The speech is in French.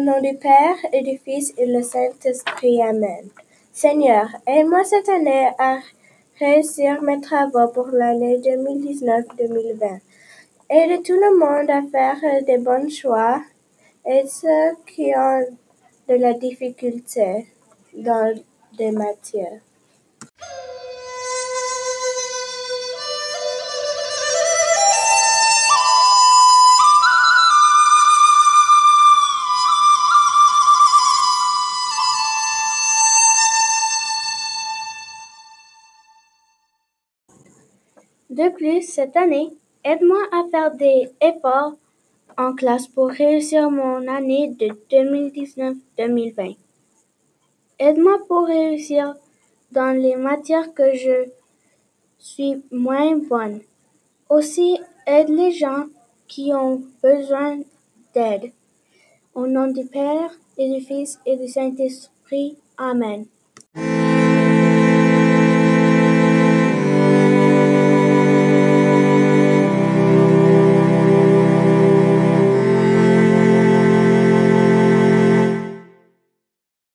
du Père et du Fils et du Saint-Esprit. Amen. Seigneur, aide-moi cette année à réussir mes travaux pour l'année 2019-2020. Aide tout le monde à faire des bons choix. Aide ceux qui ont de la difficulté dans des matières. De plus, cette année, aide-moi à faire des efforts en classe pour réussir mon année de 2019-2020. Aide-moi pour réussir dans les matières que je suis moins bonne. Aussi, aide les gens qui ont besoin d'aide. Au nom du Père et du Fils et du Saint-Esprit. Amen.